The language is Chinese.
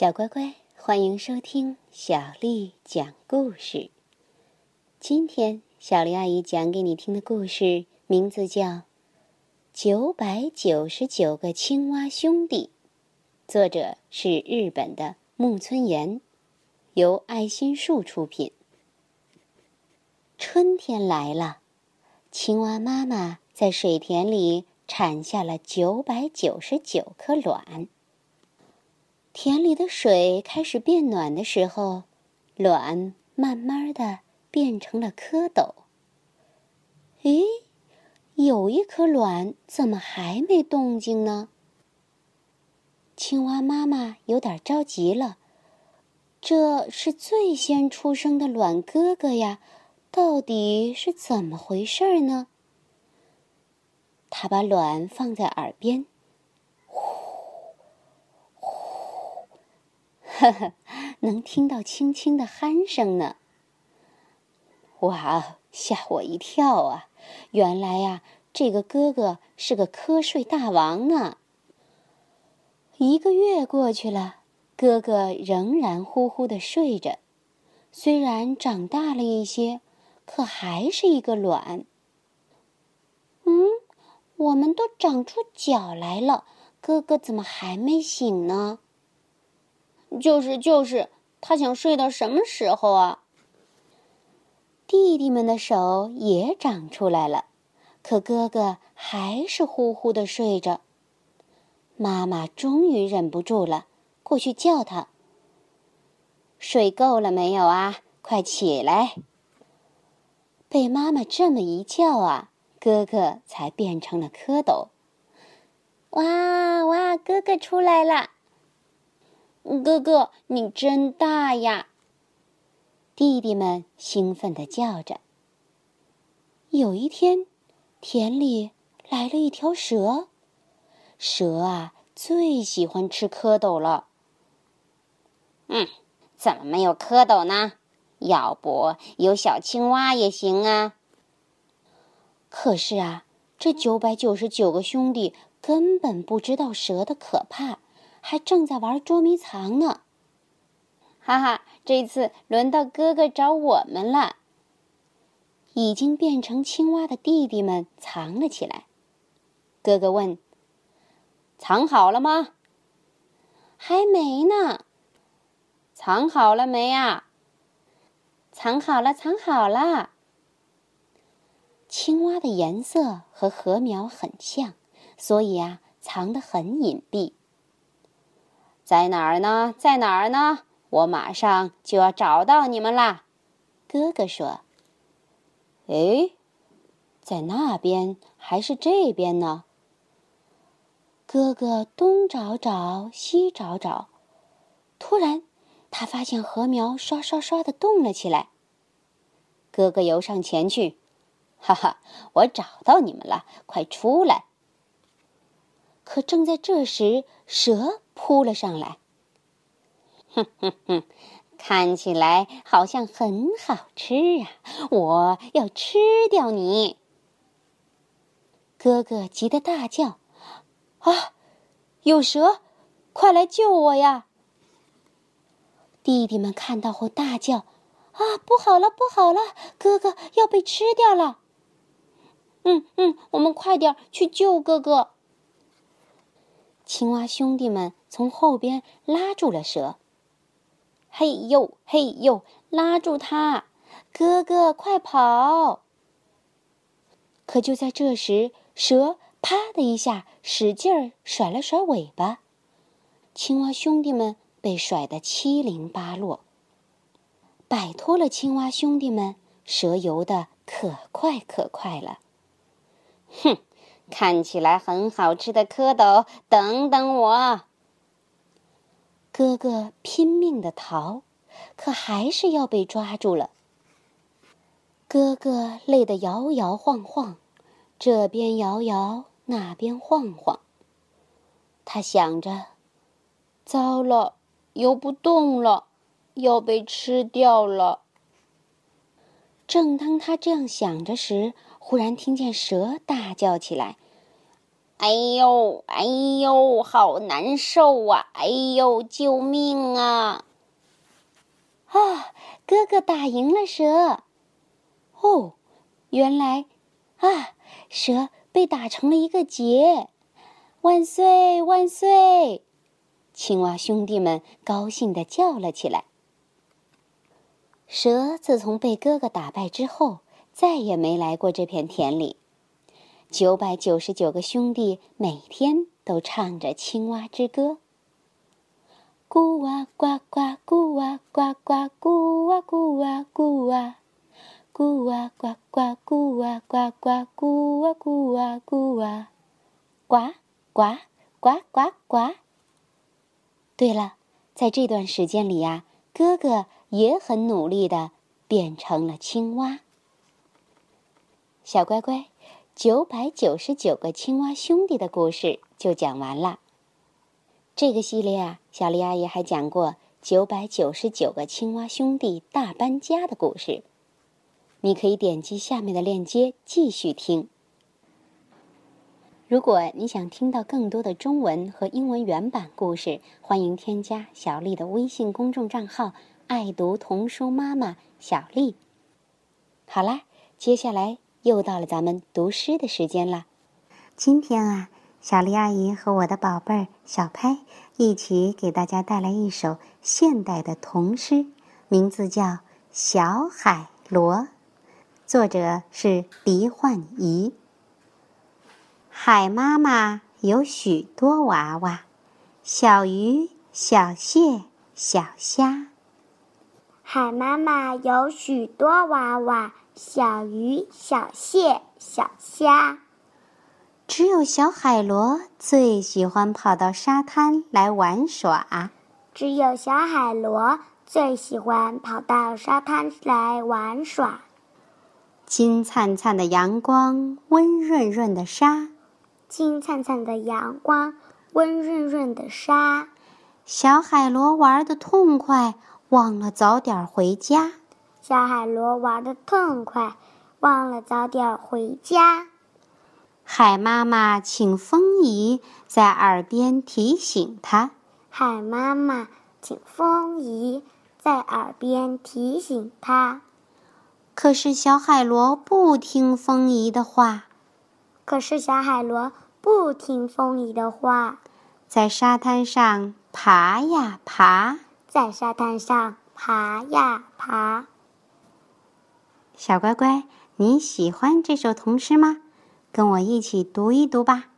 小乖乖，欢迎收听小丽讲故事。今天小丽阿姨讲给你听的故事名字叫《九百九十九个青蛙兄弟》，作者是日本的木村岩，由爱心树出品。春天来了，青蛙妈妈在水田里产下了九百九十九颗卵。田里的水开始变暖的时候，卵慢慢的变成了蝌蚪。咦，有一颗卵怎么还没动静呢？青蛙妈妈有点着急了。这是最先出生的卵哥哥呀，到底是怎么回事呢？他把卵放在耳边。呵呵，能听到轻轻的鼾声呢。哇，吓我一跳啊！原来呀，这个哥哥是个瞌睡大王呢。一个月过去了，哥哥仍然呼呼的睡着，虽然长大了一些，可还是一个卵。嗯，我们都长出脚来了，哥哥怎么还没醒呢？就是就是，他想睡到什么时候啊？弟弟们的手也长出来了，可哥哥还是呼呼的睡着。妈妈终于忍不住了，过去叫他：“睡够了没有啊？快起来！”被妈妈这么一叫啊，哥哥才变成了蝌蚪。哇哇，哥哥出来了！哥哥，你真大呀！弟弟们兴奋地叫着。有一天，田里来了一条蛇。蛇啊，最喜欢吃蝌蚪了。嗯，怎么没有蝌蚪呢？要不有小青蛙也行啊。可是啊，这九百九十九个兄弟根本不知道蛇的可怕。还正在玩捉迷藏呢，哈哈！这次轮到哥哥找我们了。已经变成青蛙的弟弟们藏了起来。哥哥问：“藏好了吗？”“还没呢。”“藏好了没啊？”“藏好了，藏好了。”青蛙的颜色和禾苗很像，所以啊，藏得很隐蔽。在哪儿呢？在哪儿呢？我马上就要找到你们啦！哥哥说：“哎，在那边还是这边呢？”哥哥东找找，西找找，突然他发现禾苗刷刷刷的动了起来。哥哥游上前去：“哈哈，我找到你们了，快出来！”可正在这时，蛇扑了上来。哼哼哼，看起来好像很好吃啊！我要吃掉你！哥哥急得大叫：“啊，有蛇！快来救我呀！”弟弟们看到后大叫：“啊，不好了，不好了！哥哥要被吃掉了！”嗯嗯，我们快点去救哥哥。青蛙兄弟们从后边拉住了蛇。嘿呦嘿呦，拉住它！哥哥，快跑！可就在这时，蛇啪的一下使劲儿甩了甩尾巴，青蛙兄弟们被甩得七零八落。摆脱了青蛙兄弟们，蛇游的可快可快了。哼！看起来很好吃的蝌蚪，等等我！哥哥拼命的逃，可还是要被抓住了。哥哥累得摇摇晃晃，这边摇摇，那边晃晃。他想着：糟了，游不动了，要被吃掉了。正当他这样想着时，忽然听见蛇大叫起来：“哎呦，哎呦，好难受啊！哎呦，救命啊！啊，哥哥打赢了蛇。哦，原来，啊，蛇被打成了一个结。万岁，万岁！青蛙兄弟们高兴地叫了起来。蛇自从被哥哥打败之后，再也没来过这片田里。九百九十九个兄弟每天都唱着青蛙之歌：咕哇呱呱，咕哇呱呱，咕哇咕哇咕哇，咕哇呱呱，咕哇呱呱，咕哇咕哇咕哇，呱呱呱呱呱。对了，在这段时间里呀，哥哥。也很努力的变成了青蛙。小乖乖，九百九十九个青蛙兄弟的故事就讲完了。这个系列啊，小丽阿姨还讲过九百九十九个青蛙兄弟大搬家的故事，你可以点击下面的链接继续听。如果你想听到更多的中文和英文原版故事，欢迎添加小丽的微信公众账号。爱读童书妈妈小丽，好啦，接下来又到了咱们读诗的时间了。今天啊，小丽阿姨和我的宝贝儿小拍一起给大家带来一首现代的童诗，名字叫《小海螺》，作者是狄焕仪。海妈妈有许多娃娃，小鱼、小蟹、小虾。海妈妈有许多娃娃，小鱼、小蟹、小虾。只有小海螺最喜欢跑到沙滩来玩耍。只有小海螺最喜欢跑到沙滩来玩耍。金灿灿的阳光，温润润的沙。金灿灿的阳光，温润润的沙。小海螺玩的痛快。忘了早点回家，小海螺玩的痛快，忘了早点回家。海妈妈请风姨在耳边提醒他。海妈妈请风姨在耳边提醒他。可是小海螺不听风姨的话。可是小海螺不听风姨的话，在沙滩上爬呀爬。在沙滩上爬呀爬，小乖乖，你喜欢这首童诗吗？跟我一起读一读吧。